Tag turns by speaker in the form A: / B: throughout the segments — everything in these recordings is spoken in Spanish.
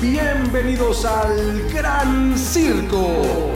A: Bienvenidos al Gran Circo.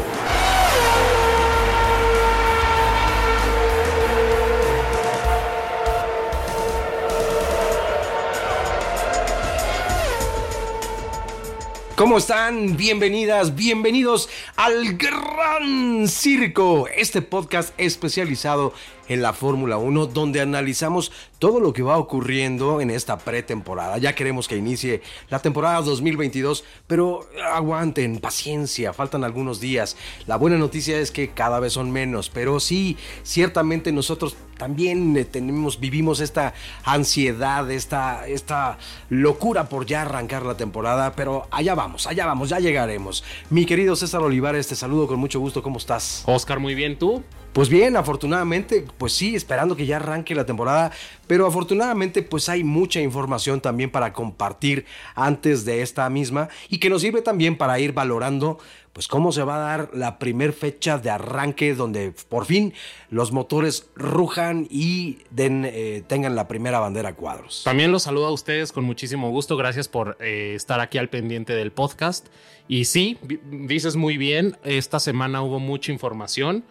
A: ¿Cómo están? Bienvenidas, bienvenidos al Gran Circo, este podcast especializado en la Fórmula 1, donde analizamos todo lo que va ocurriendo en esta pretemporada. Ya queremos que inicie la temporada 2022, pero aguanten, paciencia, faltan algunos días. La buena noticia es que cada vez son menos, pero sí, ciertamente nosotros también eh, tenemos, vivimos esta ansiedad, esta, esta locura por ya arrancar la temporada, pero allá vamos, allá vamos, ya llegaremos. Mi querido César Olivares, te saludo con mucho gusto, ¿cómo estás?
B: Oscar, muy bien, ¿tú?
A: Pues bien, afortunadamente, pues sí, esperando que ya arranque la temporada, pero afortunadamente pues hay mucha información también para compartir antes de esta misma y que nos sirve también para ir valorando pues cómo se va a dar la primer fecha de arranque donde por fin los motores rujan y den, eh, tengan la primera bandera cuadros.
B: También los saludo a ustedes con muchísimo gusto, gracias por eh, estar aquí al pendiente del podcast. Y sí, dices muy bien, esta semana hubo mucha información.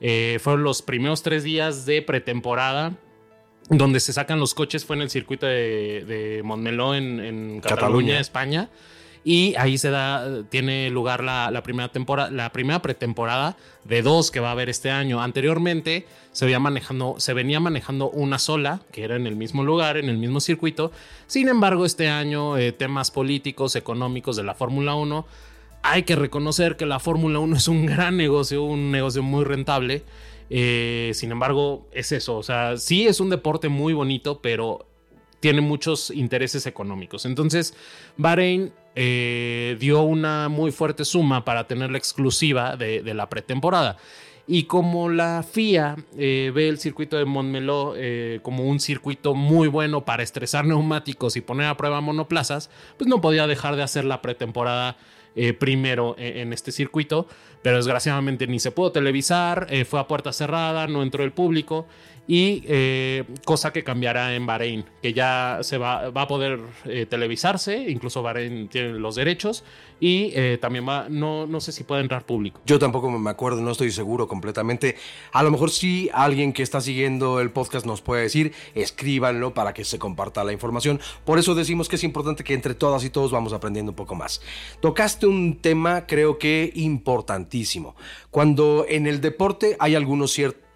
B: Eh, fueron los primeros tres días de pretemporada donde se sacan los coches. Fue en el circuito de, Montmeló en, Cataluña, España. Y ahí se da, tiene lugar la, primera temporada, la primera pretemporada de dos que va a haber este año. Anteriormente se, veía manejando, se venía manejando una sola, que era en el mismo lugar, en el mismo circuito. Sin embargo, este año eh, temas políticos, económicos de la Fórmula 1 hay que reconocer que la Fórmula 1 es un gran negocio, un negocio muy rentable. Eh, sin embargo, es eso. O sea, sí es un deporte muy bonito, pero tiene muchos intereses económicos. Entonces, Bahrein eh, dio una muy fuerte suma para tener la exclusiva de, la pretemporada. Y como la FIA eh, ve el circuito de Montmeló como un circuito muy bueno para estresar neumáticos y poner a prueba monoplazas, pues no podía dejar de hacer la pretemporada eh, primero e, en, este circuito, pero desgraciadamente ni se pudo televisar, eh, fue a puerta cerrada, no entró el público y eh, cosa que cambiará en Bahrein, que ya se va, va a poder eh, televisarse, incluso Bahrein tiene los derechos y eh, también va, no, no sé si puede entrar público.
A: Yo tampoco me acuerdo, no estoy seguro completamente. A lo mejor sí alguien que está siguiendo el podcast nos puede decir, escríbanlo para que se comparta la información. Por eso decimos que es importante que entre todas y todos vamos aprendiendo un poco más. Tocaste un tema creo que importantísimo. Cuando en el deporte hay algunos ciertos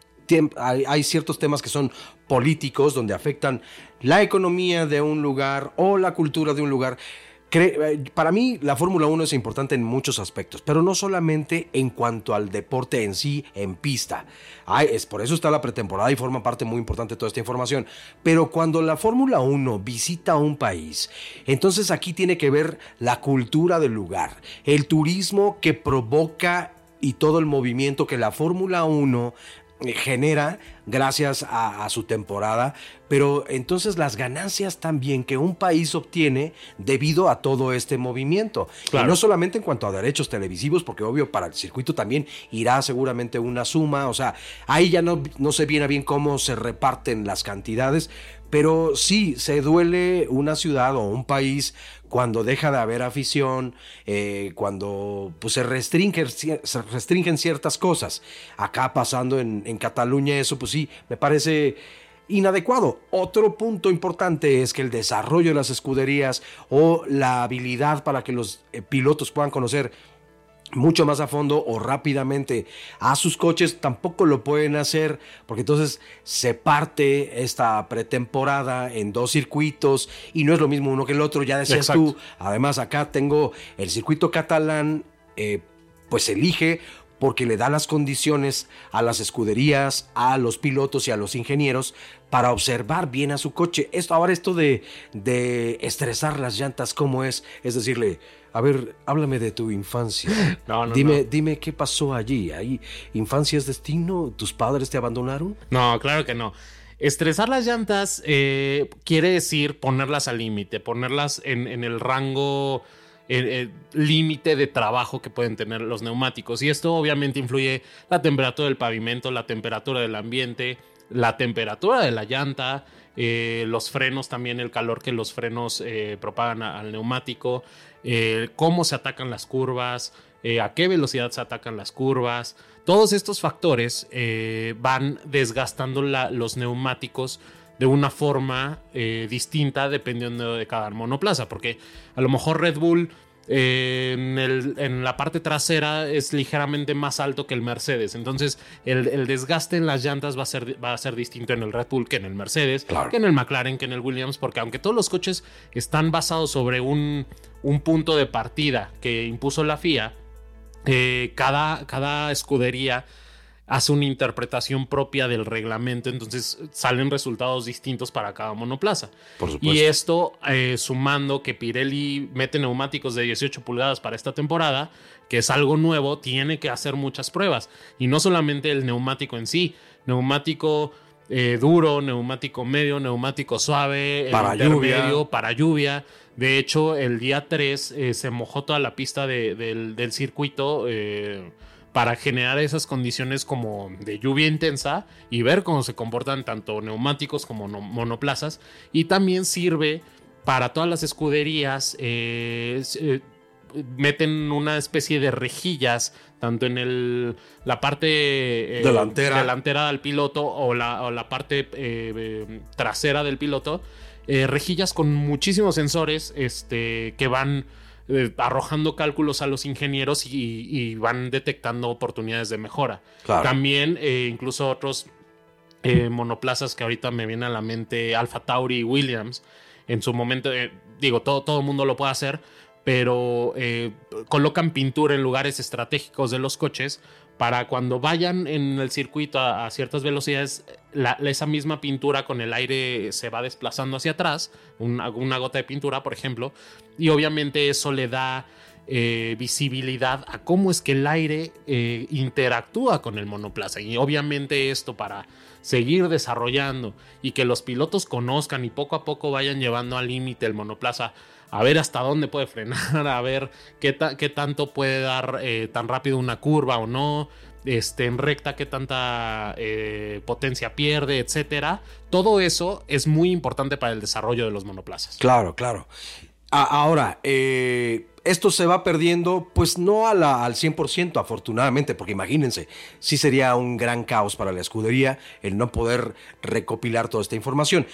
A: hay, ciertos temas que son políticos, donde afectan la economía de un lugar o la cultura de un lugar. Eh, para mí la Fórmula 1 es importante en muchos aspectos, pero no solamente en cuanto al deporte en sí, en pista. es, por eso está la pretemporada y forma parte muy importante toda esta información. Pero cuando la Fórmula 1 visita un país, entonces aquí tiene que ver la cultura del lugar, el turismo que provoca y todo el movimiento que la Fórmula 1 genera gracias a, su temporada, pero entonces las ganancias también que un país obtiene debido a todo este movimiento. Y no solamente en cuanto a derechos televisivos, porque obvio para el circuito también irá seguramente una suma, o sea, ahí ya no, no se viene bien cómo se reparten las cantidades, pero sí se duele una ciudad o un país cuando deja de haber afición, eh, cuando pues, se, restringen, se restringen ciertas cosas. Acá pasando en, en Cataluña eso pues sí, me parece inadecuado. Otro punto importante es que el desarrollo de las escuderías o la habilidad para que los eh, pilotos puedan conocer mucho más a fondo o rápidamente a sus coches, tampoco lo pueden hacer porque entonces se parte esta pretemporada en dos circuitos y no es lo mismo uno que el otro, ya decías tú. Además acá tengo el circuito catalán, eh, pues elige porque le da las condiciones a las escuderías, a los pilotos y a los ingenieros para observar bien a su coche. Esto, ahora esto de, de estresar las llantas, ¿cómo es? Es decirle, a ver, háblame de tu infancia. No, no, dime, dime qué pasó allí. ¿Ahí infancia es destino? ¿Tus padres te abandonaron?
B: No, claro que no. Estresar las llantas eh, quiere decir ponerlas al límite, ponerlas en, el rango eh, límite de trabajo que pueden tener los neumáticos. Y esto obviamente influye la temperatura del pavimento, la temperatura del ambiente, la temperatura de la llanta, eh, los frenos también, el calor que los frenos eh, propagan al neumático, eh, cómo se atacan las curvas, a qué velocidad se atacan las curvas. Todos estos factores van desgastando los neumáticos de una forma distinta dependiendo de cada monoplaza, porque a lo mejor Red Bull en, la parte trasera es ligeramente más alto que el Mercedes. Entonces, el, desgaste en las llantas va a, ser, va a ser distinto en el Red Bull que en el Mercedes, que en el McLaren, que en el Williams, porque aunque todos los coches están basados sobre un, un punto de partida que impuso la FIA, eh, cada, cada escudería hace una interpretación propia del reglamento, entonces salen resultados distintos para cada monoplaza. Y esto eh, sumando que Pirelli mete neumáticos de 18 pulgadas para esta temporada, que es algo nuevo, tiene que hacer muchas pruebas. Y no solamente el neumático en sí, neumático eh, duro, neumático medio, neumático suave,
A: para lluvia.
B: para lluvia. De hecho, el día 3 eh, se mojó toda la pista del, del, circuito para generar esas condiciones como de lluvia intensa y ver cómo se comportan tanto neumáticos como monoplazas. Y también sirve para todas las escuderías. Eh, eh, meten una especie de rejillas tanto en el, la parte
A: eh, delantera.
B: delantera del piloto o la, la parte trasera del piloto. rejillas con muchísimos sensores este, que van eh, arrojando cálculos a los ingenieros y, van detectando oportunidades de mejora. También eh, incluso otros eh, monoplazas que ahorita me vienen a la mente, Alpha Tauri y Williams, en su momento, digo, todo, todo el mundo lo puede hacer, pero colocan pintura en lugares estratégicos de los coches para cuando vayan en el circuito a, ciertas velocidades, esa misma pintura con el aire se va desplazando hacia atrás, una, gota de pintura, por ejemplo, y obviamente eso le da eh, visibilidad a cómo es que el aire eh, interactúa con el monoplaza. Y obviamente esto para seguir desarrollando y que los pilotos conozcan y poco a poco vayan llevando al límite el monoplaza a ver hasta dónde puede frenar, a ver qué, tanto puede dar eh, tan rápido una curva o no, este, en recta qué tanta eh, potencia pierde, etcétera. Todo eso es muy importante para el desarrollo de los monoplazas.
A: Claro, claro. ahora, eh, esto se va perdiendo, pues no a la, al 100%, afortunadamente, porque imagínense, sí sería un gran caos para la escudería el no poder recopilar toda esta información.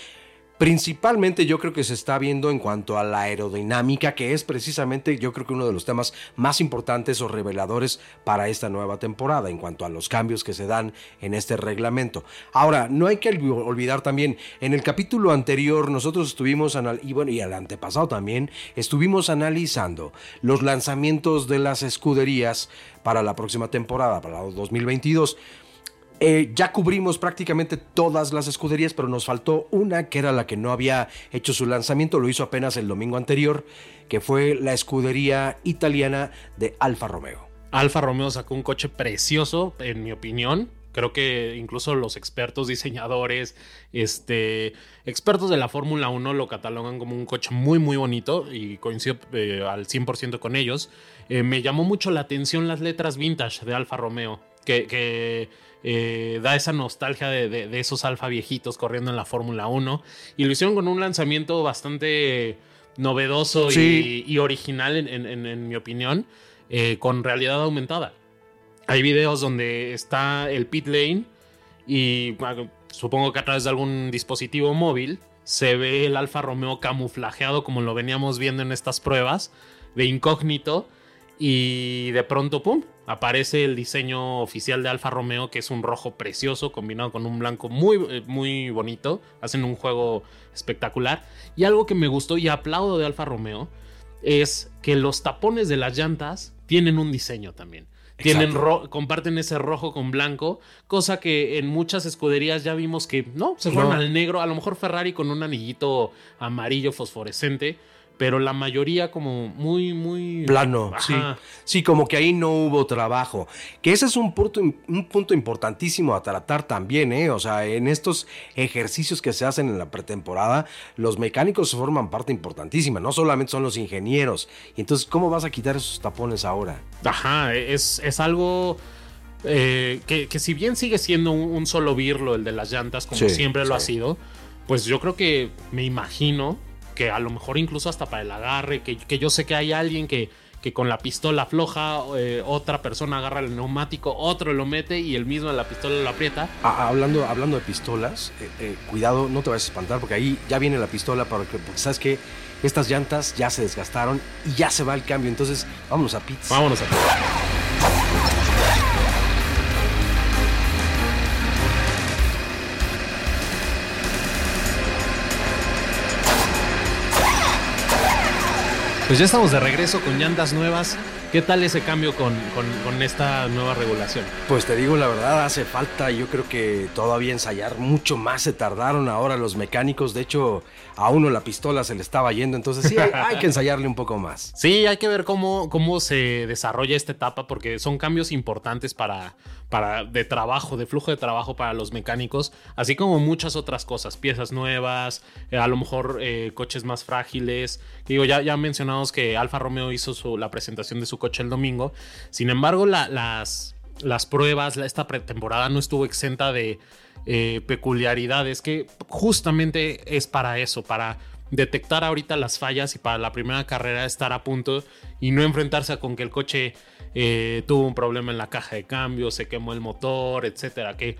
A: Principalmente yo creo que se está viendo en cuanto a la aerodinámica, que es precisamente yo creo que uno de los temas más importantes o reveladores para esta nueva temporada, en cuanto a los cambios que se dan en este reglamento. Ahora, no hay que olvidar también, en el capítulo anterior nosotros estuvimos, y bueno, y el antepasado también, estuvimos analizando los lanzamientos de las escuderías para la próxima temporada, para el 2022. Eh, ya cubrimos prácticamente todas las escuderías, pero nos faltó una que era la que no había hecho su lanzamiento, lo hizo apenas el domingo anterior, que fue la escudería italiana de Alfa Romeo.
B: Alfa Romeo sacó un coche precioso, en mi opinión. Creo que incluso los expertos diseñadores, este, expertos de la Fórmula 1 lo catalogan como un coche muy, muy bonito y coincido eh, al 100% con ellos. Eh, me llamó mucho la atención las letras vintage de Alfa Romeo, que eh, da esa nostalgia de, esos alfa viejitos corriendo en la Fórmula 1. Y lo hicieron con un lanzamiento bastante novedoso y, original, en, mi opinión, eh, con realidad aumentada. Hay videos donde está el pit lane y supongo que a través de algún dispositivo móvil se ve el Alfa Romeo camuflajeado como lo veníamos viendo en estas pruebas de incógnito y de pronto, ¡pum!, aparece el diseño oficial de Alfa Romeo, que es un rojo precioso combinado con un blanco muy, eh, muy bonito. Hacen un juego espectacular. Y algo que me gustó y aplaudo de Alfa Romeo es que los tapones de las llantas tienen un diseño también. Tienen comparten ese rojo con blanco, cosa que en muchas escuderías ya vimos que no, se fueron al negro, a lo mejor Ferrari con un anillito amarillo fosforescente, pero la mayoría como muy, muy...
A: Plano, sí. Sí, como que ahí no hubo trabajo. Que ese es un punto, un punto importantísimo a tratar también, ¿eh? O sea, en estos ejercicios que se hacen en la pretemporada, los mecánicos forman parte importantísima, no solamente son los ingenieros. Y entonces, ¿cómo vas a quitar esos tapones ahora?
B: Ajá, es, es algo... Eh, que, si bien sigue siendo un, solo birlo el de las llantas, como siempre lo ha sido, pues yo creo que me imagino que a lo mejor incluso hasta para el agarre, que, que yo sé que hay alguien que, que con la pistola floja, eh, otra persona agarra el neumático, otro lo mete y el mismo en la pistola lo aprieta.
A: Ah, hablando, hablando de pistolas, eh, eh, cuidado, no te vayas a espantar porque ahí ya viene la pistola para que, porque sabes que estas llantas ya se desgastaron y ya se va el cambio. Entonces, vámonos a pits.
B: Vámonos a pits. Pues ya estamos de regreso con llantas nuevas. ¿Qué tal ese cambio con, con, con, esta nueva regulación?
A: Pues te digo la verdad, hace falta, yo creo que todavía ensayar mucho más. Se tardaron ahora los mecánicos. De hecho, a uno la pistola se le estaba yendo. Entonces sí, hay, hay que ensayarle un poco más.
B: Sí, hay que ver cómo, cómo se desarrolla esta etapa porque son cambios importantes para, para de trabajo, de flujo de trabajo para los mecánicos, así como muchas otras cosas, piezas nuevas, eh, a lo mejor eh, coches más frágiles. Digo, ya, ya mencionamos que Alfa Romeo hizo su, la presentación de su coche el domingo. Sin embargo, la, las, pruebas, esta pretemporada no estuvo exenta de eh, peculiaridades que justamente es para eso, para detectar ahorita las fallas y para la primera carrera estar a punto y no enfrentarse con que el coche eh, tuvo un problema en la caja de cambio, se quemó el motor, etcétera. Que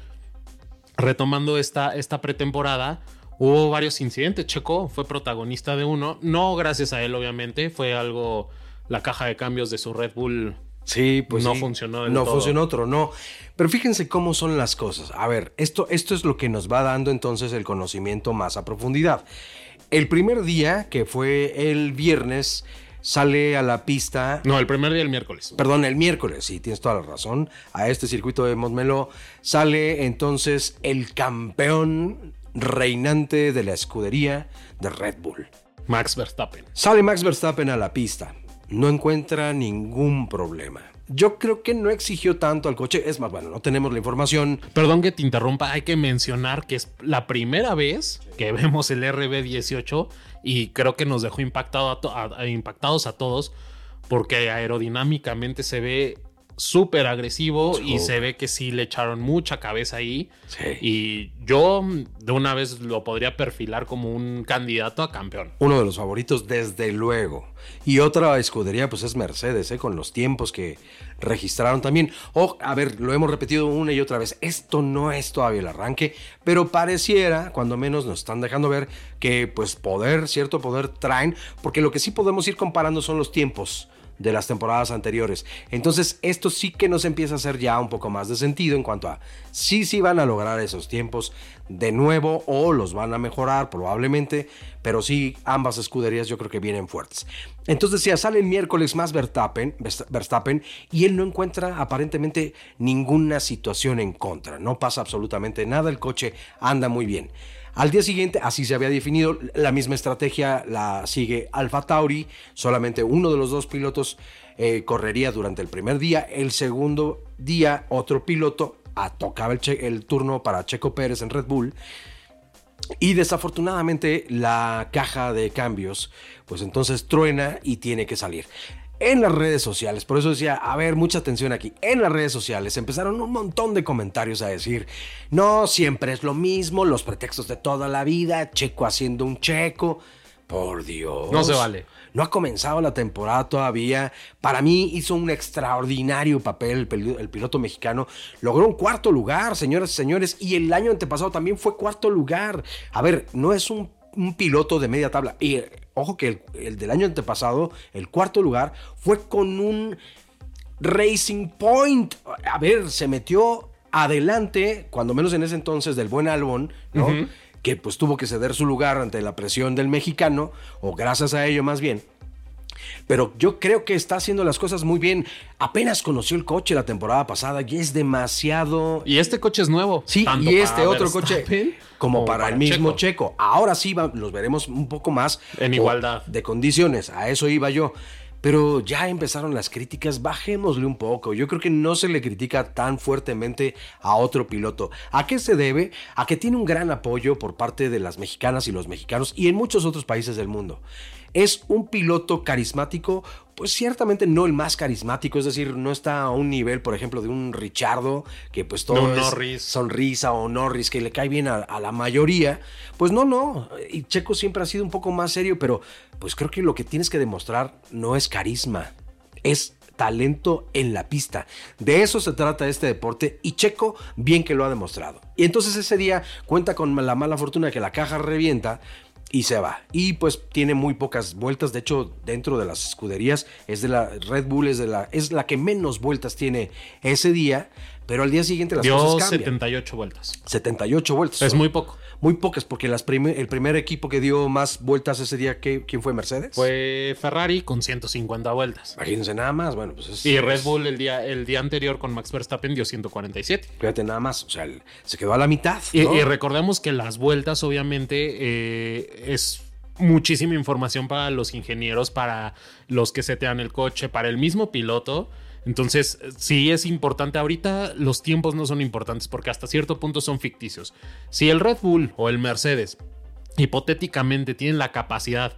B: retomando esta, esta pretemporada, hubo varios incidentes. Checo fue protagonista de uno, no gracias a él, obviamente, fue algo. La caja de cambios de su Red Bull
A: Sí, pues
B: no
A: sí.
B: funcionó
A: No
B: todo.
A: funcionó otro, no. Pero fíjense cómo son las cosas. A ver, esto, esto es lo que nos va dando entonces el conocimiento más a profundidad. El primer día, que fue el viernes, sale a la pista.
B: No, el primer día el miércoles.
A: Perdón, el miércoles, sí, tienes toda la razón. A este circuito de Montmeló sale entonces el campeón reinante de la escudería de Red Bull.
B: Max Verstappen.
A: Sale Max Verstappen a la pista. No encuentra ningún problema. Yo creo que no exigió tanto al coche. Es más, bueno, no tenemos la información.
B: Perdón que te interrumpa, hay que mencionar que es la primera vez que vemos el RB18 y creo que nos dejó impactados a todos porque aerodinámicamente se ve súper agresivo y se ve que sí le echaron mucha cabeza ahí
A: Sí.
B: y yo de una vez lo podría perfilar como un candidato a campeón.
A: Uno de los favoritos, desde luego. Y otra escudería, pues es Mercedes, ¿eh? con los tiempos que registraron también. O, a ver, lo hemos repetido una y otra vez. Esto no es todavía el arranque, pero pareciera, cuando menos nos están dejando ver, que pues poder, cierto poder traen, porque lo que sí podemos ir comparando son los tiempos de las temporadas anteriores. Entonces, esto sí que nos empieza a hacer ya un poco más de sentido en cuanto a si sí van a lograr esos tiempos de nuevo o los van a mejorar probablemente, pero sí ambas escuderías yo creo que vienen fuertes. Entonces, ya sale el miércoles más Verstappen, Verstappen y él no encuentra aparentemente ninguna situación en contra, no pasa absolutamente nada, el coche anda muy bien. Al día siguiente, así se había definido, la misma estrategia la sigue Alfa Tauri, solamente uno de los dos pilotos eh, correría durante el primer día, el segundo día otro piloto ah, tocaba el, el turno para Checo Pérez en Red Bull. Y desafortunadamente la caja de cambios, pues entonces truena y tiene que salir. En las redes sociales, por eso decía, a ver, mucha atención aquí. En las redes sociales empezaron un montón de comentarios a decir, no, siempre es lo mismo, los pretextos de toda la vida, Checo haciendo un checo. Por Dios.
B: No se vale.
A: No ha comenzado la temporada todavía. Para mí hizo un extraordinario papel el, pil- el piloto mexicano. Logró un cuarto lugar, señoras y señores. Y el año antepasado también fue cuarto lugar. A ver, no es un, un piloto de media tabla. Y ojo que el, el del año antepasado, el cuarto lugar, fue con un Racing Point. A ver, se metió adelante, cuando menos en ese entonces, del buen Albon, ¿no? Que pues tuvo que ceder su lugar ante la presión del mexicano, o gracias a ello más bien. Pero yo creo que está haciendo las cosas muy bien. Apenas conoció el coche la temporada pasada y es demasiado
B: Y este coche es nuevo.
A: Sí,
B: tanto
A: y este otro
B: Verstappen
A: coche como, para, el mismo
B: Checo.
A: Checo. Ahora sí va- los veremos un poco más
B: En igualdad.
A: de condiciones. A eso iba yo. Pero ya empezaron las críticas, bajémosle un poco. Yo creo que no se le critica tan fuertemente a otro piloto. ¿A qué se debe? A que tiene un gran apoyo por parte de las mexicanas y los mexicanos y en muchos otros países del mundo. ¿Es un piloto carismático? Pues ciertamente no el más carismático, es decir, no está a un nivel, por ejemplo, de un Richardo, que pues todo
B: No,
A: es sonrisa o Norris, que le cae bien a, a la mayoría. Pues no, no, y Checo siempre ha sido un poco más serio, pero pues creo que lo que tienes que demostrar no es carisma, es talento en la pista. De eso se trata este deporte y Checo bien que lo ha demostrado. Y entonces ese día cuenta con la mala fortuna que la caja revienta y se va. Y pues tiene muy pocas vueltas. De hecho, dentro de las escuderías es de la Red Bull es de la es la que menos vueltas tiene ese día, pero al día siguiente las
B: Dio
A: cosas cambian.
B: 78 vueltas.
A: 78 vueltas.
B: Es muy poco.
A: Muy pocas porque las prime- el primer equipo que dio más vueltas ese día ¿qué- quién fue Mercedes?
B: Fue Ferrari con 150 vueltas.
A: Imagínense nada más, bueno, pues es
B: Y Red Bull el día, el día anterior con Max Verstappen dio 147.
A: Fíjate nada más, o sea, se quedó a la mitad.
B: Y recordemos que las vueltas, obviamente, eh, es muchísima información para los ingenieros, para los que setean el coche, para el mismo piloto. Entonces, sí es importante. Ahorita los tiempos no son importantes porque hasta cierto punto son ficticios. Si el Red Bull o el Mercedes hipotéticamente tienen la capacidad,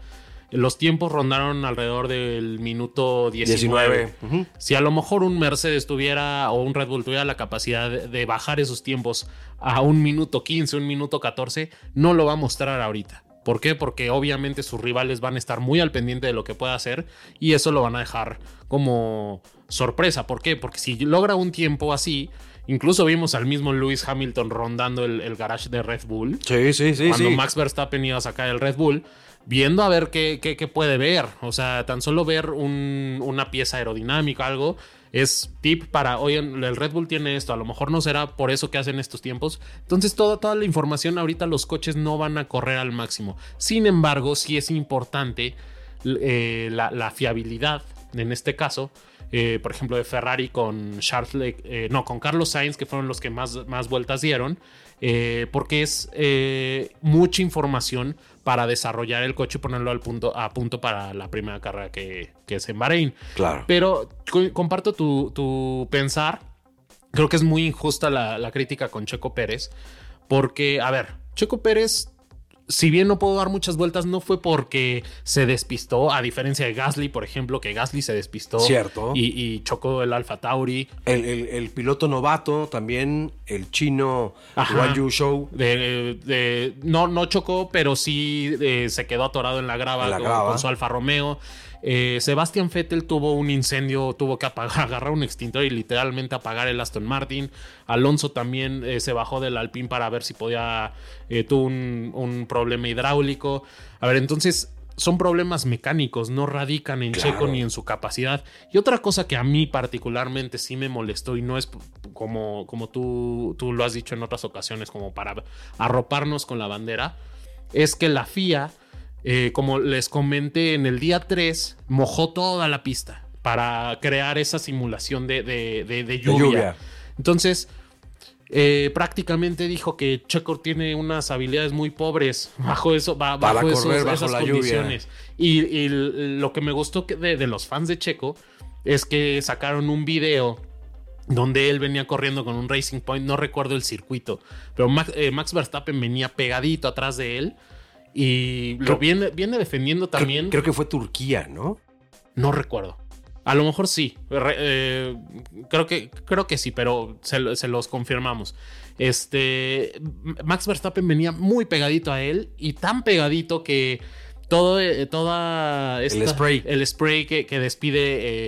B: los tiempos rondaron alrededor del minuto 19.
A: 19. Ujú.
B: Si a lo mejor un Mercedes tuviera o un Red Bull tuviera la capacidad de, de bajar esos tiempos a un minuto 15, un minuto 14, no lo va a mostrar ahorita. ¿Por qué? Porque obviamente sus rivales van a estar muy al pendiente de lo que pueda hacer y eso lo van a dejar como sorpresa. ¿Por qué? Porque si logra un tiempo así, incluso vimos al mismo Lewis Hamilton rondando el, el garage de Red Bull
A: Sí, sí, sí,
B: cuando
A: sí.
B: Max Verstappen iba a sacar el Red Bull, viendo a ver qué, qué- qué puede ver. O sea, tan solo ver un- una pieza aerodinámica, algo, es tip para, oye, el Red Bull tiene esto, a lo mejor no será por eso que hacen estos tiempos. Entonces, toda, toda la información, ahorita los coches no van a correr al máximo. Sin embargo, sí es importante eh, la, la fiabilidad, en este caso. eh, por ejemplo, de Ferrari con Charles, Le- eh, no, con Carlos Sainz, que fueron los que más, más vueltas dieron, eh, porque es mucha información para desarrollar el coche y ponerlo al punto, a punto para la primera carrera que, que es en Bahrein.
A: Claro.
B: Pero co- comparto tu, tu pensar. Creo que es muy injusta la, la crítica con Checo Pérez. Porque, a ver, Checo Pérez, si bien no puedo dar muchas vueltas, no fue porque se despistó, a diferencia de Gasly, por ejemplo, que Gasly se despistó.
A: Cierto.
B: Y, y chocó el Alfa Tauri.
A: El, el- el piloto novato también, el chino
B: Ajá.
A: Guan Yu Show.
B: De, de- no, no chocó, pero sí eh, se quedó atorado en la grava,
A: la
B: con,
A: grava.
B: con su Alfa Romeo. Eh, Sebastian Vettel tuvo un incendio, tuvo que apagar, agarrar un extintor y literalmente apagar el Aston Martin. Alonso también eh, se bajó del Alpine para ver si podía, eh, tuvo un, un problema hidráulico. A ver, entonces son problemas mecánicos, no radican en
A: Claro.
B: Checo ni en su capacidad. Y otra cosa que a mí particularmente sí me molestó y no es como, como tú, tú lo has dicho en otras ocasiones, como para arroparnos con la bandera, es que la FIA, eh, como les comenté en el día 3, mojó toda la pista para crear esa simulación de, de- de- de lluvia.
A: lluvia.
B: Entonces, eh, prácticamente dijo que Checo tiene unas habilidades muy pobres bajo eso, ba-
A: Para
B: bajo, esos-
A: correr bajo
B: esas
A: la lluvia.
B: condiciones. Y, y lo que me gustó de, de los fans de Checo es que sacaron un video donde él venía corriendo con un Racing Point, no recuerdo el circuito, pero Max, eh, Max Verstappen venía pegadito atrás de él y
A: Creo-
B: lo viene, viene defendiendo
A: Creo-
B: también.
A: Creo, que fue Turquía, ¿no?
B: No recuerdo. A lo mejor sí. Re- eh, creo, que, creo que sí, pero se, se los confirmamos. Este. Max Verstappen venía muy pegadito a él y tan pegadito que todo, eh, toda esta-
A: spray.
B: el spray que, que despide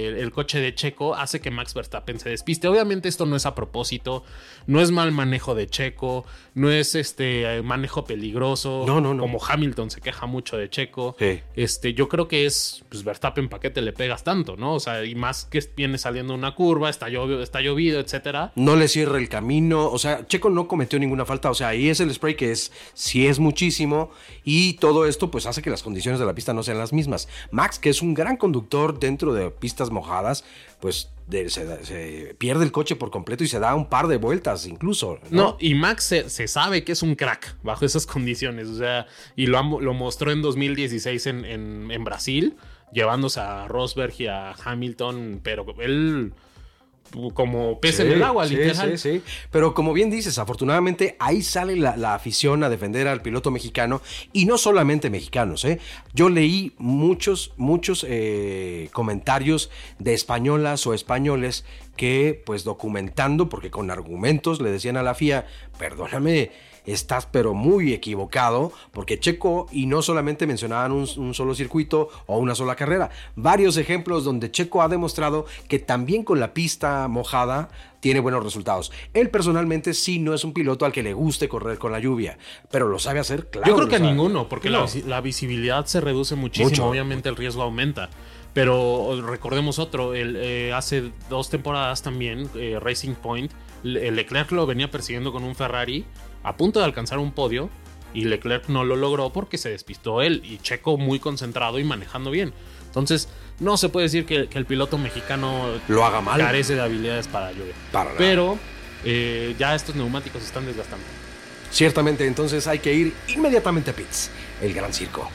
B: eh, el coche de Checo hace que Max Verstappen se despiste. Obviamente esto no es a propósito, no es mal manejo de Checo, no es este manejo peligroso.
A: No, no, no.
B: Como Hamilton se queja mucho de Checo.
A: Sí.
B: Este, yo creo que es, pues Verstappen, ¿para qué te le pegas tanto, no? O sea, y más que viene saliendo una curva, está llovido, está llovido, etcétera.
A: No le cierra el camino. O sea, Checo no cometió ninguna falta. O sea, ahí es el spray que es, sí es muchísimo. Y todo esto, pues hace que las condiciones de la pista no sean las mismas. Max, que es un gran conductor dentro de pistas mojadas, pues se, pierde el coche por completo y se da un par de vueltas incluso.
B: No, y Max se, sabe que es un crack bajo esas condiciones. O sea, y lo, lo mostró en 2016 en, en- en Brasil, llevándose a Rosberg y a Hamilton, pero él como pez en el agua,
A: sí,
B: literal.
A: Sí, sí. Pero como bien dices, afortunadamente ahí sale la, la, afición a defender al piloto mexicano y no solamente mexicanos. ¿eh? Yo leí muchos, muchos eh, comentarios de españolas o españoles que pues documentando, porque con argumentos le decían a la FIA, perdóname, estás pero muy equivocado, porque Checo, y no solamente mencionaban un, un, solo circuito o una sola carrera, varios ejemplos donde Checo ha demostrado que también con la pista mojada tiene buenos resultados. Él personalmente sí no es un piloto al que le guste correr con la lluvia, pero lo sabe hacer, claro.
B: Yo creo que a ninguno, porque no. la, la, visibilidad se reduce muchísimo, Mucho. obviamente el riesgo aumenta. Pero recordemos otro, el, eh, hace dos temporadas también, eh, Racing Point, Leclerc lo venía persiguiendo con un Ferrari a punto de alcanzar un podio y Leclerc no lo logró porque se despistó él y Checo muy concentrado y manejando bien. Entonces, no se puede decir que, que el piloto mexicano
A: lo haga mal.
B: Carece de habilidades para lluvia.
A: Para
B: Pero eh, ya estos neumáticos están desgastando.
A: Ciertamente, entonces hay que ir inmediatamente a Pits, el gran circo.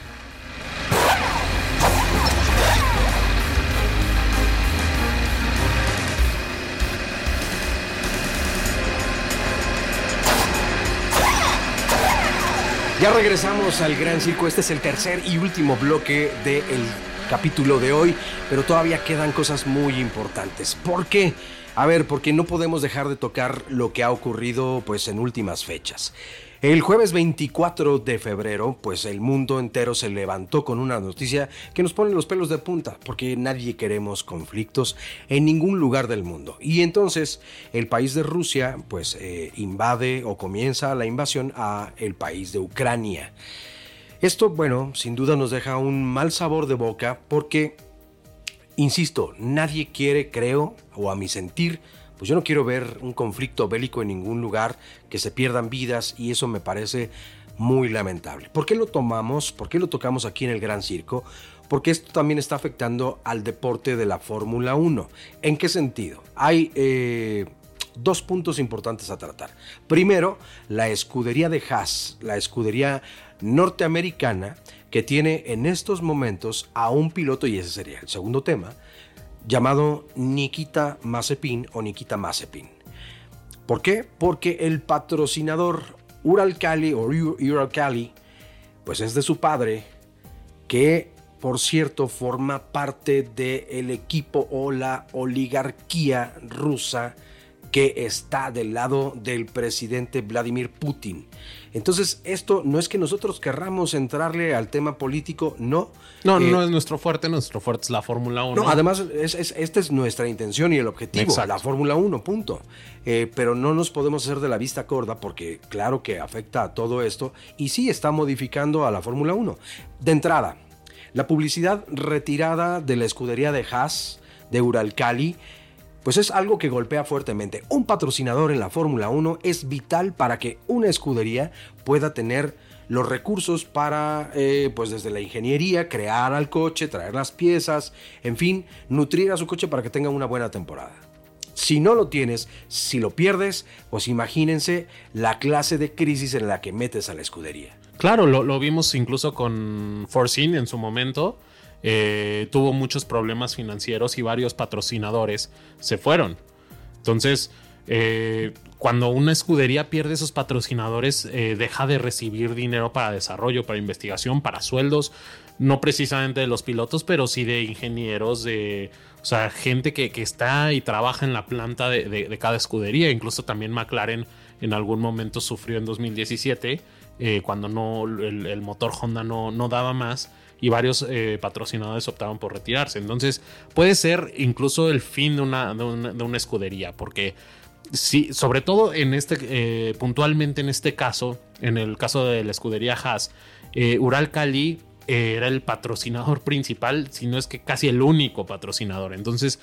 A: Ya regresamos al Gran Circo. Este es el tercer y último bloque del capítulo de hoy, pero todavía quedan cosas muy importantes. ¿Por qué? A ver, porque no podemos dejar de tocar lo que ha ocurrido pues en últimas fechas. El jueves 24 de febrero, pues el mundo entero se levantó con una noticia que nos pone los pelos de punta, porque nadie queremos conflictos en ningún lugar del mundo. Y entonces el país de Rusia, pues eh, invade o comienza la invasión a el país de Ucrania. Esto, bueno, sin duda nos deja un mal sabor de boca porque, insisto, nadie quiere, creo, o a mi sentir, pues yo no quiero ver un conflicto bélico en ningún lugar, que se pierdan vidas y eso me parece muy lamentable. ¿Por qué lo tomamos? ¿Por qué lo tocamos aquí en el Gran Circo? Porque esto también está afectando al deporte de la Fórmula 1. ¿En qué sentido? Hay eh, dos puntos importantes a tratar. Primero, la escudería de Haas, la escudería norteamericana, que tiene en estos momentos a un piloto, y ese sería el segundo tema, llamado Nikita Mazepin o Nikita Mazepin. ¿Por qué? Porque el patrocinador Uralkali o Uralkali, pues es de su padre, que por cierto forma parte del equipo o la oligarquía rusa que está del lado del presidente Vladimir Putin. Entonces, esto no es que nosotros querramos entrarle al tema político, no.
B: No, eh, no es nuestro fuerte, nuestro fuerte es la Fórmula 1.
A: No, además, es, es, esta es nuestra intención y el objetivo, Exacto. la Fórmula 1, punto. Eh, pero no nos podemos hacer de la vista corta porque claro que afecta a todo esto y sí está modificando a la Fórmula 1. De entrada, la publicidad retirada de la escudería de Haas, de Uralcali, pues es algo que golpea fuertemente. Un patrocinador en la Fórmula 1 es vital para que una escudería pueda tener los recursos para, eh, pues desde la ingeniería, crear al coche, traer las piezas, en fin, nutrir a su coche para que tenga una buena temporada. Si no lo tienes, si lo pierdes, pues imagínense la clase de crisis en la que metes a la escudería.
B: Claro, lo, vimos incluso con Forcine en su momento. Eh, tuvo muchos problemas financieros y varios patrocinadores se fueron. Entonces, eh, cuando una escudería pierde esos patrocinadores, eh, deja de recibir dinero para desarrollo, para investigación, para sueldos, no precisamente de los pilotos, pero sí de ingenieros, de, o sea, gente que, que está y trabaja en la planta de, de, cada escudería. Incluso también McLaren en algún momento sufrió en 2017, eh, cuando no, el, el, motor Honda no, no daba más y varios eh, patrocinadores optaron por retirarse. Entonces puede ser incluso el fin de una, de una, de una escudería, porque sí, sobre todo en este, eh, puntualmente en este caso, en el caso de la escudería Haas, eh, Ural Cali era el patrocinador principal, si no es que casi el único patrocinador. Entonces,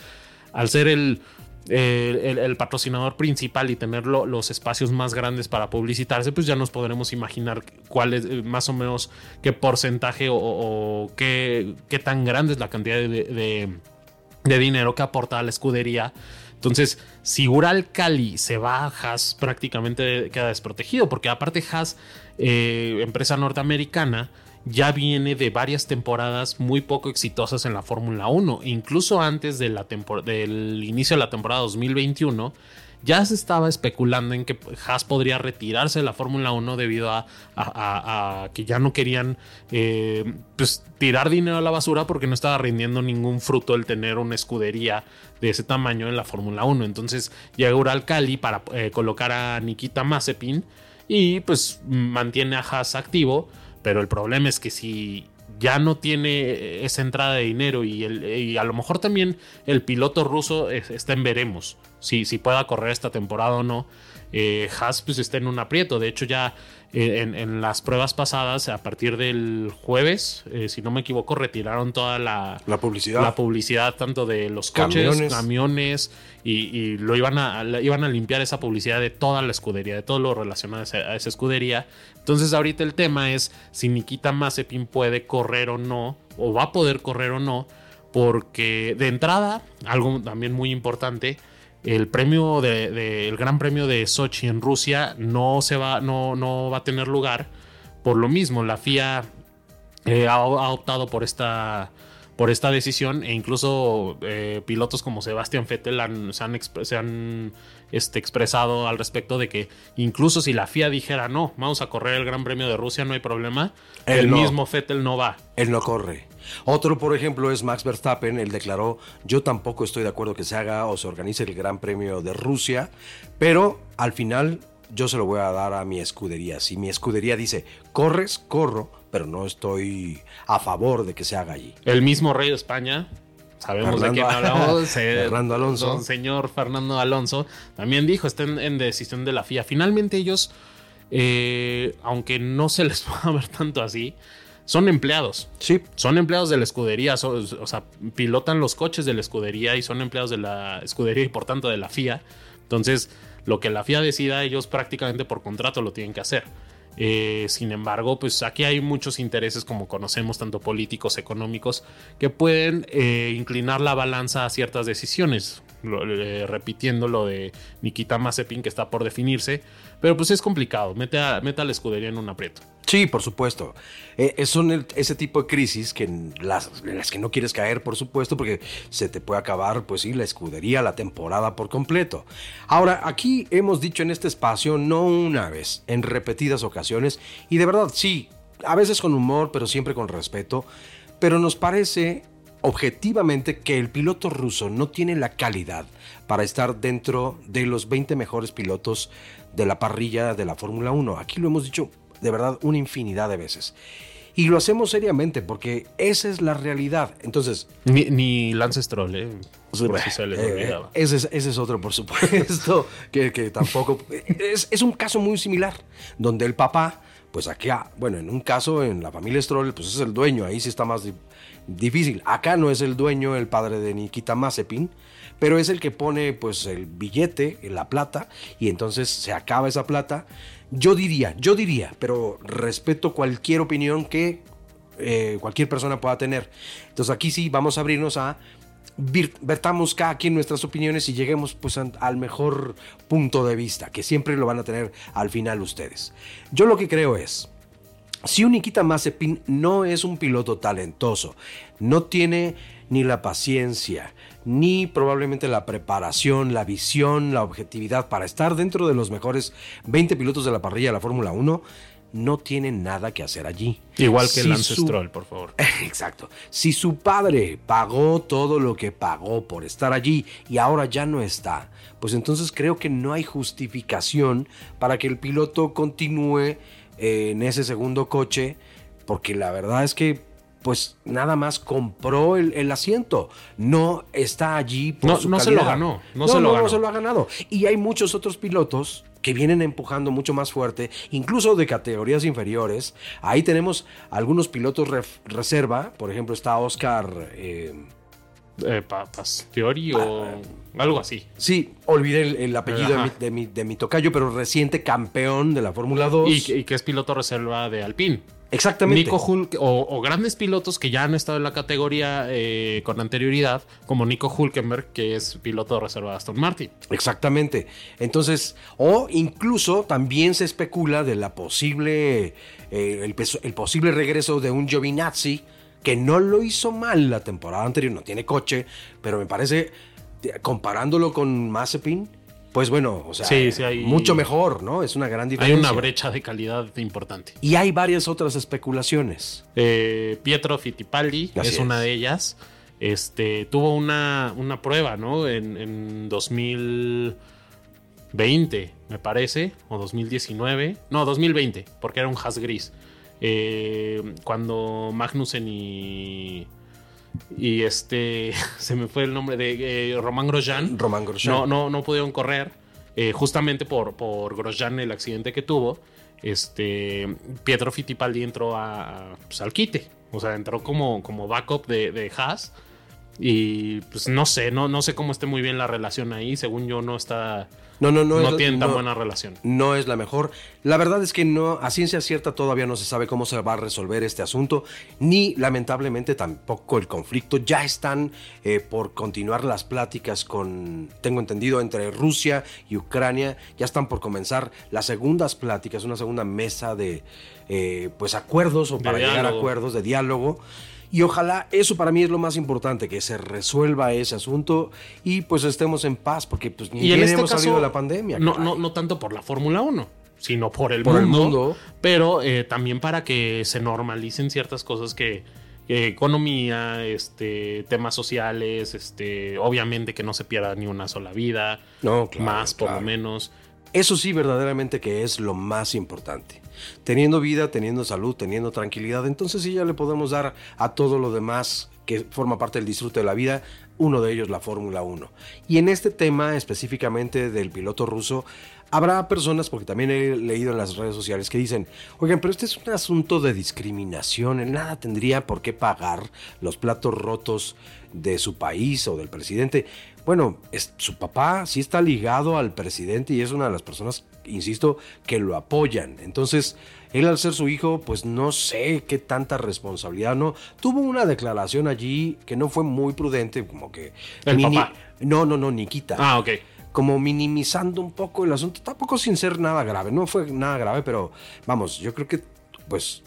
B: al ser el, el, patrocinador principal y tener lo, los espacios más grandes para publicitarse, pues ya nos podremos imaginar cuál es eh, más o menos qué porcentaje o, qué, qué, tan grande es la cantidad de, de, dinero que aporta a la escudería. Entonces, si Ural Cali se va Haas, prácticamente queda desprotegido, porque aparte Haas, eh, empresa norteamericana, ya viene de varias temporadas muy poco exitosas en la Fórmula 1. Incluso antes del inicio de la temporada 2021, ya se estaba especulando en que Haas podría retirarse de la Fórmula 1 debido a, que ya no querían eh, pues, tirar dinero a la basura porque no estaba rindiendo ningún fruto el tener una escudería de ese tamaño en la Fórmula 1. Entonces llega Ural Cali para eh, colocar a Nikita Mazepin y pues mantiene a Haas activo. Pero el problema es que si ya no tiene esa entrada de dinero y, a lo mejor también el piloto ruso está en veremos si, si pueda correr esta temporada o no. Eh, Haas pues está en un aprieto. De hecho, ya eh, en, las pruebas pasadas, a partir del jueves, eh, si no me equivoco, retiraron toda la,
A: la publicidad.
B: La publicidad tanto de los coches, camiones, y, lo iban a, iban a limpiar esa publicidad de toda la escudería, de todo lo relacionado a esa, escudería. Entonces ahorita el tema es si Nikita Mazepin puede correr o no, o va a poder correr o no, porque de entrada, algo también muy importante, el premio de, el Gran Premio de Sochi en Rusia no se va, no, no va a tener lugar. Por lo mismo, la FIA eh, ha, optado por esta, por esta decisión e incluso eh, pilotos como Sebastian Vettel se han, se han este, expresado al respecto de que incluso si la FIA dijera no, vamos a correr el Gran Premio de Rusia, no hay problema, el mismo Vettel no va.
A: Él no corre. Otro, por ejemplo, es Max Verstappen. Él declaró, yo tampoco estoy de acuerdo que se haga o se organice el Gran Premio de Rusia, pero al final yo se lo voy a dar a mi escudería. Si mi escudería dice, corres, corro, pero no estoy a favor de que se haga allí.
B: El mismo rey de España, sabemos de quién hablamos,
A: Fernando Alonso.
B: Don señor Fernando Alonso, también dijo, está en, decisión de la FIA. Finalmente ellos, eh, aunque no se les pueda ver tanto así, son empleados.
A: Sí.
B: Son empleados de la escudería, o sea, pilotan los coches de la escudería y son empleados de la escudería y por tanto de la FIA. Entonces, lo que la FIA decida, ellos prácticamente por contrato lo tienen que hacer. Eh, sin embargo, pues aquí hay muchos intereses, como conocemos, tanto políticos, económicos, que pueden eh, inclinar la balanza a ciertas decisiones. Repitiendo lo de Nikita Mazepin, que está por definirse, pero pues es complicado, mete a, a la escudería en un aprieto.
A: Sí, por supuesto. Eh, son ese tipo de crisis que las, en las que no quieres caer, por supuesto, porque se te puede acabar, pues sí, la escudería, la temporada por completo. Ahora, aquí hemos dicho en este espacio, no una vez, en repetidas ocasiones, y de verdad, sí, a veces con humor, pero siempre con respeto, pero nos parece objetivamente que el piloto ruso no tiene la calidad para estar dentro de los 20 mejores pilotos de la parrilla de la Fórmula 1. Aquí lo hemos dicho de verdad una infinidad de veces. Y lo hacemos seriamente porque esa es la realidad. Entonces.
B: Ni, Lance Stroll, ¿eh?
A: eh ese, es, otro, por supuesto, que, tampoco. Es, es, un caso muy similar, donde el papá, pues acá, bueno, en un caso en la familia Stroll, pues es el dueño, ahí sí está más difícil. Acá no es el dueño, el padre de Nikita Mazepin, pero es el que pone, pues, el billete, la plata, y entonces se acaba esa plata yo diría, yo diría, pero respeto cualquier opinión que eh, cualquier persona pueda tener. Entonces aquí sí vamos a abrirnos a vertamos cada quien nuestras opiniones y lleguemos pues al mejor punto de vista, que siempre lo van a tener al final ustedes. Yo lo que creo es, si un Nikita Mazepin no es un piloto talentoso, no tiene ni la paciencia, ni probablemente la preparación, la visión, la objetividad para estar dentro de los mejores 20 pilotos de la parrilla de la Fórmula 1, no tiene nada que hacer allí.
B: Igual que el Lance Stroll, por favor.
A: Exacto. Si su padre pagó todo lo que pagó por estar allí y ahora ya no está, pues entonces creo que no hay justificación para que el piloto continúe eh, en ese segundo coche, porque la verdad es que pues nada más compró el, asiento. No está allí por
B: no, no se lo ganó. No, se lo ganó.
A: no se lo ha ganado. Y hay muchos otros pilotos que vienen empujando mucho más fuerte, incluso de categorías inferiores. Ahí tenemos algunos pilotos reserva. Por ejemplo, está Oscar.
B: Eh, eh Pastiori o algo así.
A: Sí, olvidé el, apellido de mi, de, mi, tocayo, pero reciente campeón de la Fórmula 2.
B: Y, y, que es piloto reserva de Alpine.
A: Exactamente.
B: Nico Hulk o, grandes pilotos que ya han estado en la categoría eh, con anterioridad, como Nico Hulkenberg, que es piloto reserva de Aston Martin.
A: Exactamente. Entonces, o incluso también se especula de la posible, eh, el, el, posible regreso de un Giovinazzi, que no lo hizo mal la temporada anterior, no tiene coche, pero me parece, comparándolo con Mazepin, pues bueno, o sea, mucho mejor, ¿no? Es una gran diferencia.
B: Hay una brecha de calidad importante.
A: Y hay varias otras especulaciones.
B: Eh, Pietro Fittipaldi es, una de ellas. Este, tuvo una, una prueba, ¿no? En, 2020, me parece, o 2019. No, 2020, porque era un Haas gris. Eh, cuando Magnussen y y este se me fue el nombre de eh, Román Grosjean.
A: Román Grosjean.
B: No, no, no pudieron correr eh, justamente por, por Grosjean el accidente que tuvo. Este Pietro Fittipaldi entró a, pues, al quite, o sea, entró como, como backup de, de Haas. Y pues no sé, no, no sé cómo esté muy bien la relación ahí. Según yo, no está
A: no, no, no.
B: No tienen tan buena relación.
A: No es la mejor. La verdad es que no, a ciencia cierta todavía no se sabe cómo se va a resolver este asunto, ni lamentablemente tampoco el conflicto. Ya están eh, por continuar las pláticas con, tengo entendido, entre Rusia y Ucrania. Ya están por comenzar las segundas pláticas, una segunda mesa de eh, pues acuerdos o para llegar a acuerdos de diálogo. Y ojalá eso para mí es lo más importante, que se resuelva ese asunto y pues estemos en paz, porque pues ni este hemos salido de la pandemia.
B: No, no, no tanto por la Fórmula 1, sino por el, mundo, Pero eh, también para que se normalicen ciertas cosas que, economía, este, temas sociales, este, obviamente que no se pierda ni una sola vida, no, más por lo menos.
A: Eso sí, verdaderamente que es lo más importante. Teniendo vida, teniendo salud, teniendo tranquilidad, entonces sí ya le podemos dar a todo lo demás que forma parte del disfrute de la vida, uno de ellos la Fórmula 1. Y en este tema específicamente del piloto ruso, habrá personas, porque también he leído en las redes sociales, que dicen, oigan, pero este es un asunto de discriminación, él nada tendría por qué pagar los platos rotos de su país o del presidente. Bueno, es, su papá sí está ligado al presidente y es una de las personas, insisto, que lo apoyan. Entonces, él al ser su hijo, pues no sé qué tanta responsabilidad, ¿no? Tuvo una declaración allí que no fue muy prudente, como que...
B: ¿El papá?
A: No, no, no, Nikita.
B: Ah, ok.
A: Como minimizando un poco el asunto, tampoco sin ser nada grave, no fue nada grave, pero vamos, yo creo que, pues,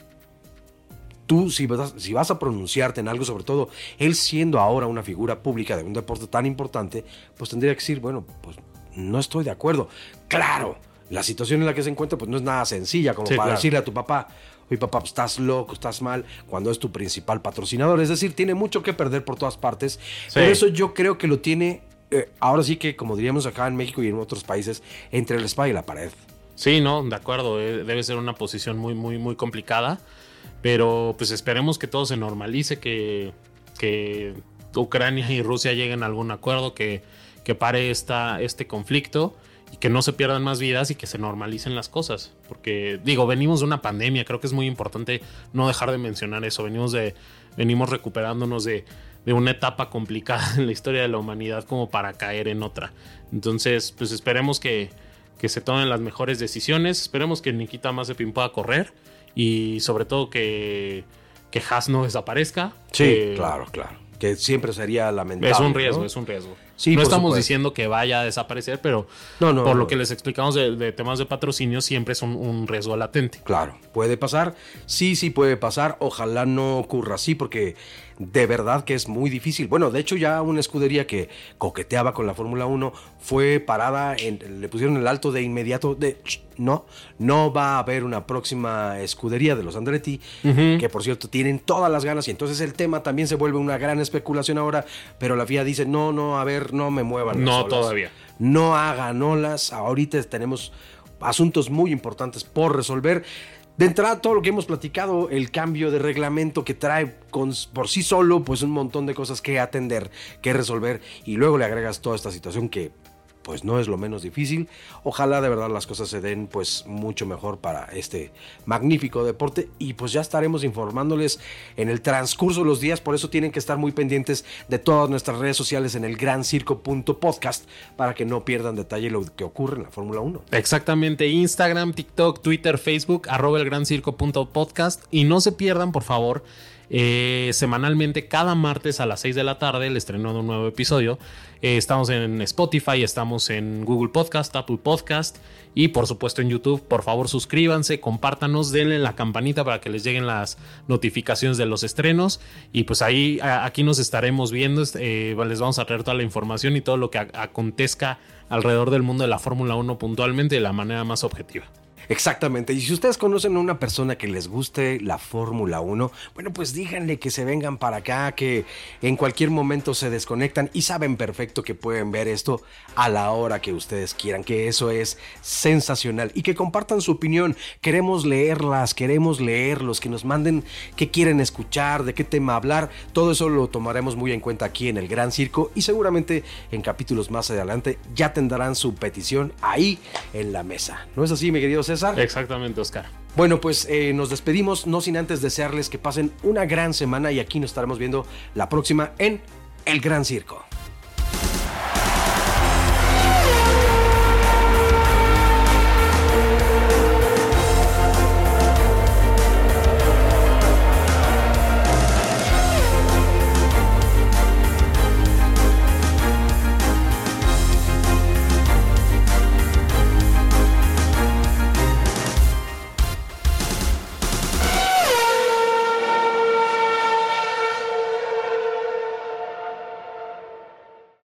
A: tú si vas, si vas a pronunciarte en algo, sobre todo él siendo ahora una figura pública de un deporte tan importante, pues tendría que decir, bueno, pues no estoy de acuerdo. Claro, la situación en la que se encuentra pues no es nada sencilla como para decirle a tu papá, oye papá, pues, estás loco, estás mal, cuando es tu principal patrocinador. Es decir, tiene mucho que perder por todas partes. Por eso yo creo que lo tiene, eh, ahora sí que como diríamos acá en México y en otros países, entre la espada y la pared.
B: Sí, no, de acuerdo, eh, debe ser una posición muy, muy, muy complicada. Pero pues esperemos que todo se normalice, que, que Ucrania y Rusia lleguen a algún acuerdo, que, que pare esta, este conflicto y que no se pierdan más vidas y que se normalicen las cosas. Porque digo, venimos de una pandemia, creo que es muy importante no dejar de mencionar eso. Venimos de, venimos recuperándonos de, de una etapa complicada en la historia de la humanidad como para caer en otra. Entonces, pues esperemos que, que se tomen las mejores decisiones. Esperemos que Nikita Mazepin pueda correr y sobre todo que, que Haas no desaparezca.
A: Sí, claro, claro. Que siempre sería lamentable.
B: Es un riesgo, es un riesgo. no estamos diciendo que vaya a desaparecer, pero por lo que les explicamos de, temas de patrocinio, siempre es un, riesgo latente.
A: Claro, puede pasar. Sí, sí puede pasar. Ojalá no ocurra así, porque de verdad que es muy difícil. Bueno, de hecho ya una escudería que coqueteaba con la Fórmula 1 fue parada, en, le pusieron el alto de inmediato de, no, no va a haber una próxima escudería de los Andretti, que por cierto tienen todas las ganas y entonces el tema también se vuelve una gran especulación ahora, pero la FIA dice, no, no, a ver, no me muevan.
B: No, todavía.
A: No hagan olas, ahorita tenemos asuntos muy importantes por resolver. De entrada, todo lo que hemos platicado, el cambio de reglamento que trae por sí solo, pues un montón de cosas que atender, que resolver, y luego le agregas toda esta situación que pues no es lo menos difícil. Ojalá de verdad las cosas se den pues mucho mejor para este magnífico deporte y pues ya estaremos informándoles en el transcurso de los días, por eso tienen que estar muy pendientes de todas nuestras redes sociales en el grancirco.podcast para que no pierdan detalle lo que ocurre en la Fórmula 1.
B: Exactamente, Instagram, TikTok, Twitter, Facebook, arroba el grancirco.podcast y no se pierdan por favor eh, semanalmente, cada martes a las 6 de la tarde, el estreno de un nuevo episodio. Eh, estamos en Spotify, estamos en Google Podcast, Apple Podcast y por supuesto en YouTube. Por favor, suscríbanse, compártanos, denle la campanita para que les lleguen las notificaciones de los estrenos. Y pues ahí, aquí nos estaremos viendo. Eh, les vamos a traer toda la información y todo lo que acontezca alrededor del mundo de la Fórmula 1 puntualmente de la manera más objetiva.
A: Exactamente. Y si ustedes conocen a una persona que les guste la Fórmula 1, bueno, pues díganle que se vengan para acá, que en cualquier momento se desconectan y saben perfecto que pueden ver esto a la hora que ustedes quieran, que eso es sensacional y que compartan su opinión. Queremos leerlas, queremos leerlos, que nos manden qué quieren escuchar, de qué tema hablar. Todo eso lo tomaremos muy en cuenta aquí en el Gran Circo y seguramente en capítulos más adelante ya tendrán su petición ahí en la mesa. ¿No es así, mi querido César?
B: Exactamente, Oscar.
A: Bueno, pues eh, nos despedimos, no sin antes desearles que pasen una gran semana y aquí nos estaremos viendo la próxima en El Gran Circo.